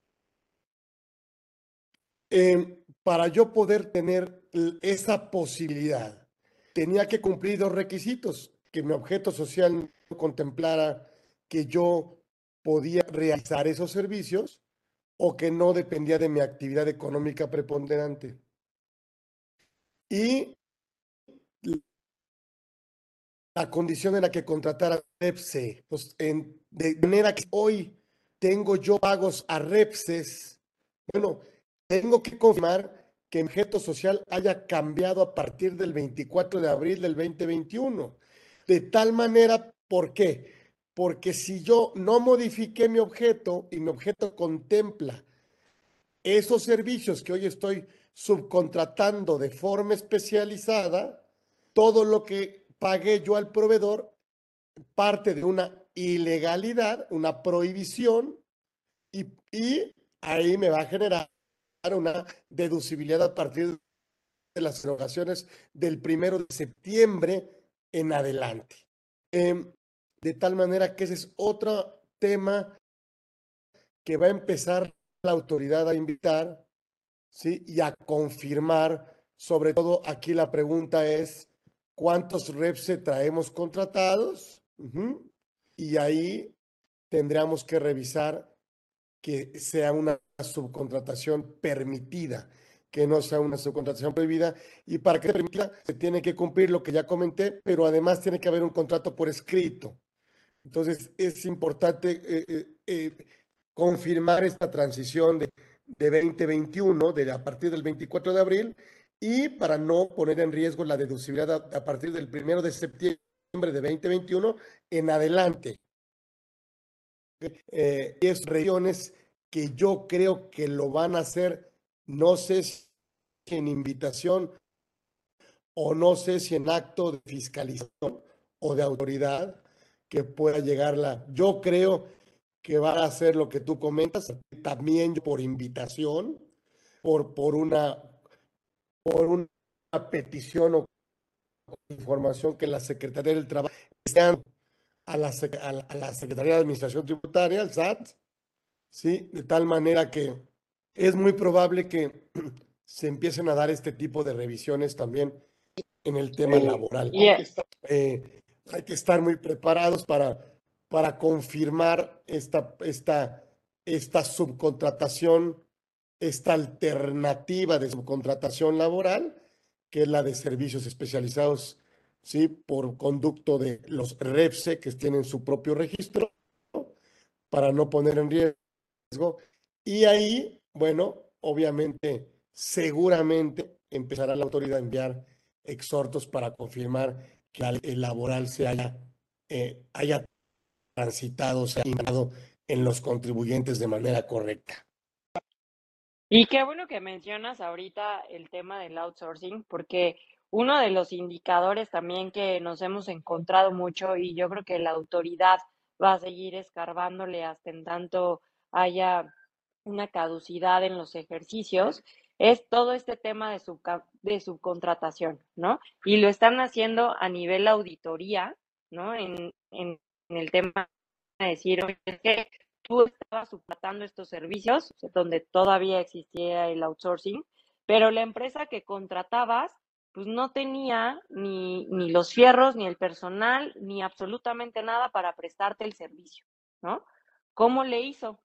Eh, para yo poder tener esa posibilidad, tenía que cumplir dos requisitos, que mi objeto social contemplara que yo podía realizar esos servicios o que no dependía de mi actividad económica preponderante. Y la condición en la que contratara Repse, pues en, de manera que hoy tengo yo pagos a Repses, bueno, tengo que confirmar que objeto social haya cambiado a partir del 24 de abril del 2021. De tal manera, ¿por qué? Porque si yo no modifiqué mi objeto y mi objeto contempla esos servicios que hoy estoy subcontratando de forma especializada, todo lo que pagué yo al proveedor parte de una ilegalidad, una prohibición, y, y ahí me va a generar una deducibilidad a partir de las erogaciones del primero de septiembre en adelante. Eh, de tal manera que ese es otro tema que va a empezar la autoridad a invitar, ¿sí? Y a confirmar. Sobre todo aquí la pregunta es, ¿cuántos reps traemos contratados? Uh -huh. Y ahí tendríamos que revisar que sea una subcontratación permitida, que no sea una subcontratación prohibida. Y para que sea permitida, se tiene que cumplir lo que ya comenté, pero además tiene que haber un contrato por escrito. Entonces, es importante eh, eh, confirmar esta transición de, de 2021, de a partir del 24 de abril, y para no poner en riesgo la deducibilidad a, a partir del 1 de septiembre de 2021 en adelante. Eh, es regiones que yo creo que lo van a hacer, no sé si en invitación o no sé si en acto de fiscalización o de autoridad que pueda llegarla. Yo creo que va a hacer lo que tú comentas, también por invitación, por, por, una, por una petición o información que la Secretaría del Trabajo a la, a la, a la Secretaría de Administración Tributaria, el SAT, ¿sí? De tal manera que es muy probable que [clears throat] se empiecen a dar este tipo de revisiones también en el tema laboral. Yeah. Eh, hay que estar muy preparados para, para confirmar esta, esta, esta subcontratación, esta alternativa de subcontratación laboral, que es la de servicios especializados, ¿sí? Por conducto de los REPSE, que tienen su propio registro, para no poner en riesgo. Y ahí bueno, obviamente, seguramente empezará la autoridad a enviar exhortos para confirmar que el laboral se haya, eh, haya transitado, se haya en los contribuyentes de manera correcta. Y qué bueno que mencionas ahorita el tema del outsourcing, porque uno de los indicadores también que nos hemos encontrado mucho y yo creo que la autoridad va a seguir escarbándole hasta en tanto haya una caducidad en los ejercicios, es todo este tema de, de subcontratación, ¿no? Y lo están haciendo a nivel auditoría, ¿no? En, en, el tema de decir, oye, es que tú estabas subcontratando estos servicios, donde todavía existía el outsourcing, pero la empresa que contratabas, pues no tenía ni, ni los fierros, ni el personal, ni absolutamente nada para prestarte el servicio, ¿no? ¿Cómo le hizo?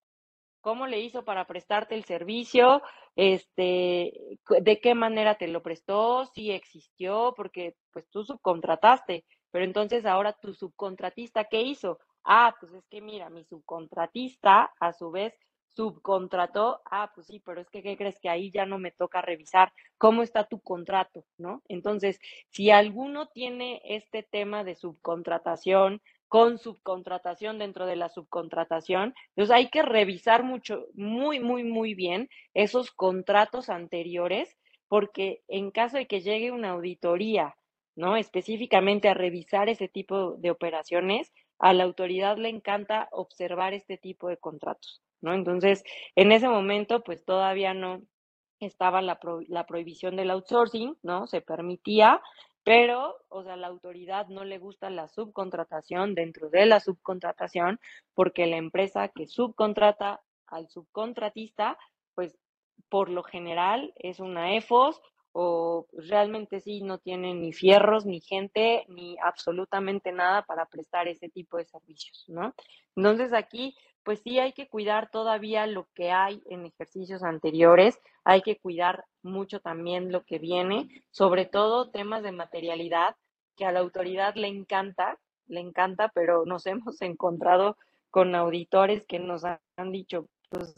cómo le hizo para prestarte el servicio, este, de qué manera te lo prestó, si existió, porque pues tú subcontrataste, pero entonces ahora tu subcontratista, ¿qué hizo? Ah, pues es que mira, mi subcontratista a su vez subcontrató, ah, pues sí, pero es que, ¿qué crees que ahí ya no me toca revisar cómo está tu contrato, ¿no? Entonces, si alguno tiene este tema de subcontratación, con subcontratación dentro de la subcontratación. Entonces hay que revisar mucho, muy, muy, muy bien esos contratos anteriores, porque en caso de que llegue una auditoría, ¿no? Específicamente a revisar ese tipo de operaciones, a la autoridad le encanta observar este tipo de contratos, ¿no? Entonces, en ese momento, pues todavía no estaba la, la prohibición del outsourcing, ¿no? Se permitía, pero, o sea, la autoridad no le gusta la subcontratación dentro de la subcontratación porque la empresa que subcontrata al subcontratista, pues por lo general es una EFOS o realmente sí no tiene ni fierros, ni gente, ni absolutamente nada para prestar ese tipo de servicios, ¿no? Entonces aquí pues sí hay que cuidar todavía lo que hay en ejercicios anteriores, hay que cuidar mucho también lo que viene, sobre todo temas de materialidad, que a la autoridad le encanta, le encanta, pero nos [laughs] hemos encontrado con auditores que nos han dicho, pues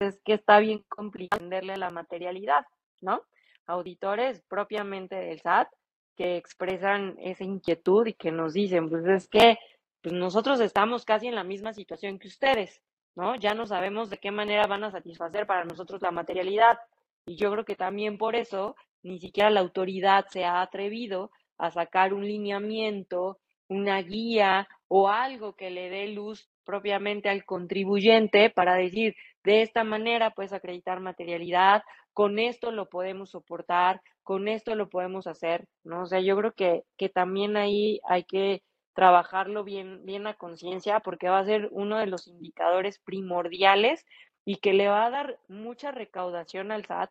es que está bien complicado entenderle la materialidad, ¿no? Auditores propiamente del SAT que expresan esa inquietud y que nos dicen, pues es que pues nosotros estamos casi en la misma situación que ustedes, ¿no? Ya no sabemos de qué manera van a satisfacer para nosotros la materialidad. Y yo creo que también por eso ni siquiera la autoridad se ha atrevido a sacar un lineamiento, una guía o algo que le dé luz propiamente al contribuyente para decir, de esta manera puedes acreditar materialidad, con esto lo podemos soportar, con esto lo podemos hacer, ¿no? O sea, yo creo que, que también ahí hay que trabajarlo bien, bien a conciencia, porque va a ser uno de los indicadores primordiales y que le va a dar mucha recaudación al SAT,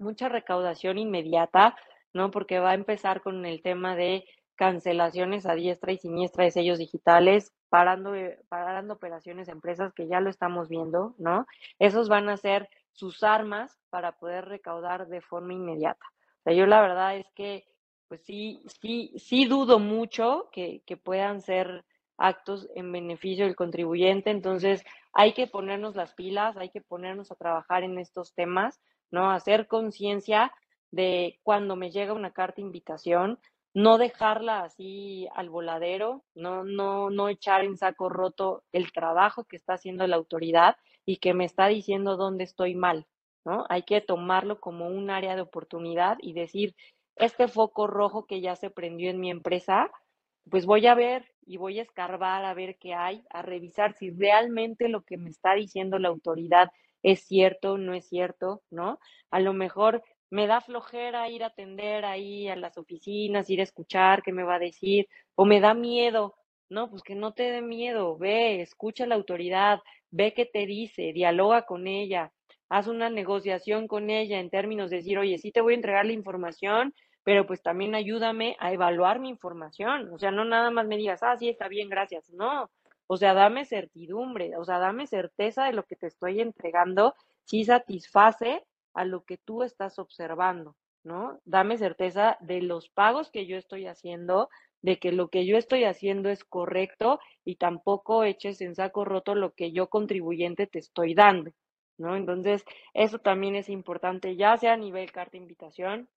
mucha recaudación inmediata, ¿no? Porque va a empezar con el tema de cancelaciones a diestra y siniestra de sellos digitales, parando, eh, parando operaciones empresas que ya lo estamos viendo, ¿no? Esos van a ser sus armas para poder recaudar de forma inmediata. O sea, yo la verdad es que pues sí, sí, sí dudo mucho que, puedan ser actos en beneficio del contribuyente. Entonces, hay que ponernos las pilas, hay que ponernos a trabajar en estos temas, ¿no? Hacer conciencia de cuando me llega una carta de invitación, no dejarla así al voladero, no, no, no echar en saco roto el trabajo que está haciendo la autoridad y que me está diciendo dónde estoy mal, ¿no? Hay que tomarlo como un área de oportunidad y decir, este foco rojo que ya se prendió en mi empresa, pues voy a ver y voy a escarbar a ver qué hay, a revisar si realmente lo que me está diciendo la autoridad es cierto no es cierto, ¿no? A lo mejor me da flojera ir a atender ahí a las oficinas, ir a escuchar qué me va a decir, o me da miedo, no, pues que no te dé miedo, ve, escucha a la autoridad, ve qué te dice, dialoga con ella, haz una negociación con ella en términos de decir, oye, sí te voy a entregar la información, pero pues también ayúdame a evaluar mi información. O sea, no nada más me digas, ah, sí, está bien, gracias. No, o sea, dame certidumbre, o sea, dame certeza de lo que te estoy entregando, si satisface a lo que tú estás observando, ¿no? Dame certeza de los pagos que yo estoy haciendo, de que lo que yo estoy haciendo es correcto y tampoco eches en saco roto lo que yo contribuyente te estoy dando. ¿no? Entonces, eso también es importante, ya sea a nivel carta invitación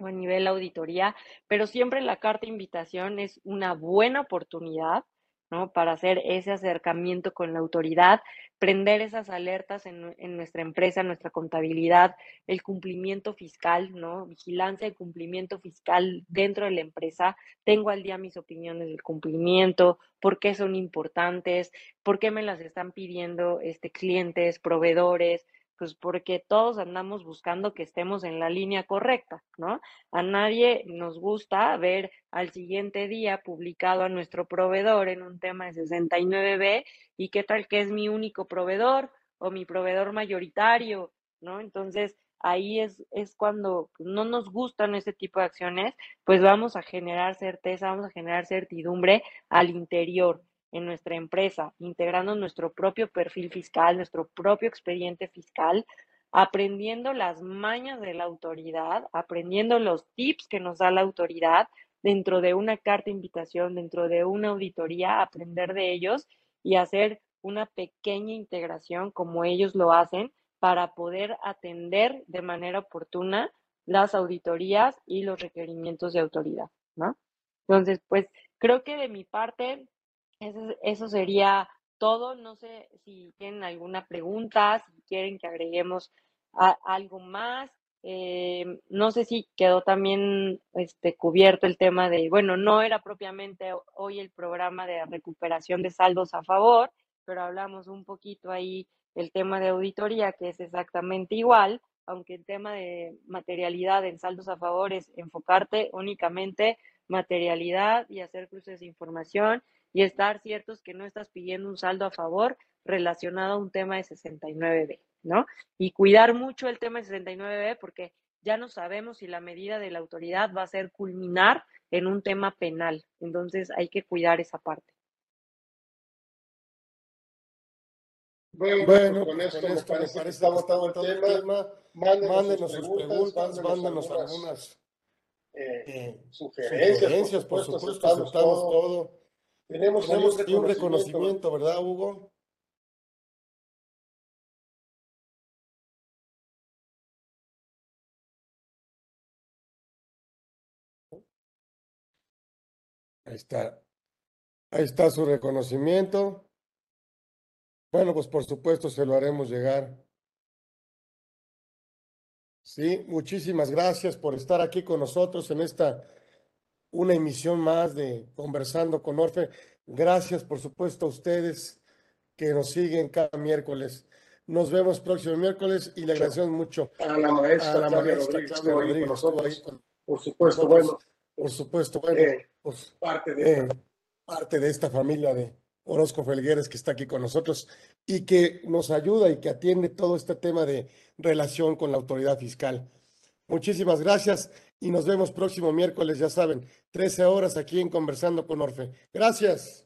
o a nivel auditoría, pero siempre la carta invitación es una buena oportunidad ¿no? Para hacer ese acercamiento con la autoridad, prender esas alertas en, en, nuestra empresa, nuestra contabilidad, el cumplimiento fiscal, ¿no? Vigilancia y cumplimiento fiscal dentro de la empresa. Tengo al día mis opiniones del cumplimiento, por qué son importantes, por qué me las están pidiendo este, clientes, proveedores, pues porque todos andamos buscando que estemos en la línea correcta, ¿no? A nadie nos gusta ver al siguiente día publicado a nuestro proveedor en un tema de 69B y qué tal que es mi único proveedor o mi proveedor mayoritario, ¿no? Entonces, ahí es, es cuando no nos gustan ese tipo de acciones, pues vamos a generar certeza, vamos a generar certidumbre al interior en nuestra empresa, integrando nuestro propio perfil fiscal, nuestro propio expediente fiscal, aprendiendo las mañas de la autoridad, aprendiendo los tips que nos da la autoridad dentro de una carta de invitación, dentro de una auditoría, aprender de ellos y hacer una pequeña integración como ellos lo hacen para poder atender de manera oportuna las auditorías y los requerimientos de autoridad, ¿no? Entonces, pues creo que de mi parte eso, eso sería todo. No sé si tienen alguna pregunta, si quieren que agreguemos algo más. Eh, no sé si quedó también este, cubierto el tema de, bueno, no era propiamente hoy el programa de recuperación de saldos a favor, pero hablamos un poquito ahí del tema de auditoría, que es exactamente igual, aunque el tema de materialidad en saldos a favor es enfocarte únicamente materialidad y hacer cruces de información y estar ciertos que no estás pidiendo un saldo a favor relacionado a un tema de 69B, ¿no? Y cuidar mucho el tema de 69B porque ya no sabemos si la medida de la autoridad va a ser culminar en un tema penal. Entonces hay que cuidar esa parte. Bueno, bueno con, esto, con esto me parece, parece agotado el tema. tema. Mándenos, mándenos sus preguntas, mándenos algunas eh, eh, sugerencias, sugerencias, por supuesto, aceptamos todo. todo. Tenemos, Tenemos un, un reconocimiento, ¿verdad, Hugo? Ahí está. Ahí está su reconocimiento. Bueno, pues por supuesto se lo haremos llegar. Sí, muchísimas gracias por estar aquí con nosotros en esta una emisión más de Conversando con Orfe. Gracias, por supuesto, a ustedes que nos siguen cada miércoles. Nos vemos próximo miércoles y le agradecemos mucho a la maestra, a la maestra Claudia Rodríguez, nosotros, por supuesto, bueno, por supuesto, bueno, eh, pues, parte, de eh, parte de esta familia de Orozco Felgueres que está aquí con nosotros y que nos ayuda y que atiende todo este tema de relación con la autoridad fiscal. Muchísimas gracias y nos vemos próximo miércoles, ya saben, 13 horas aquí en Conversando con Orfe. Gracias.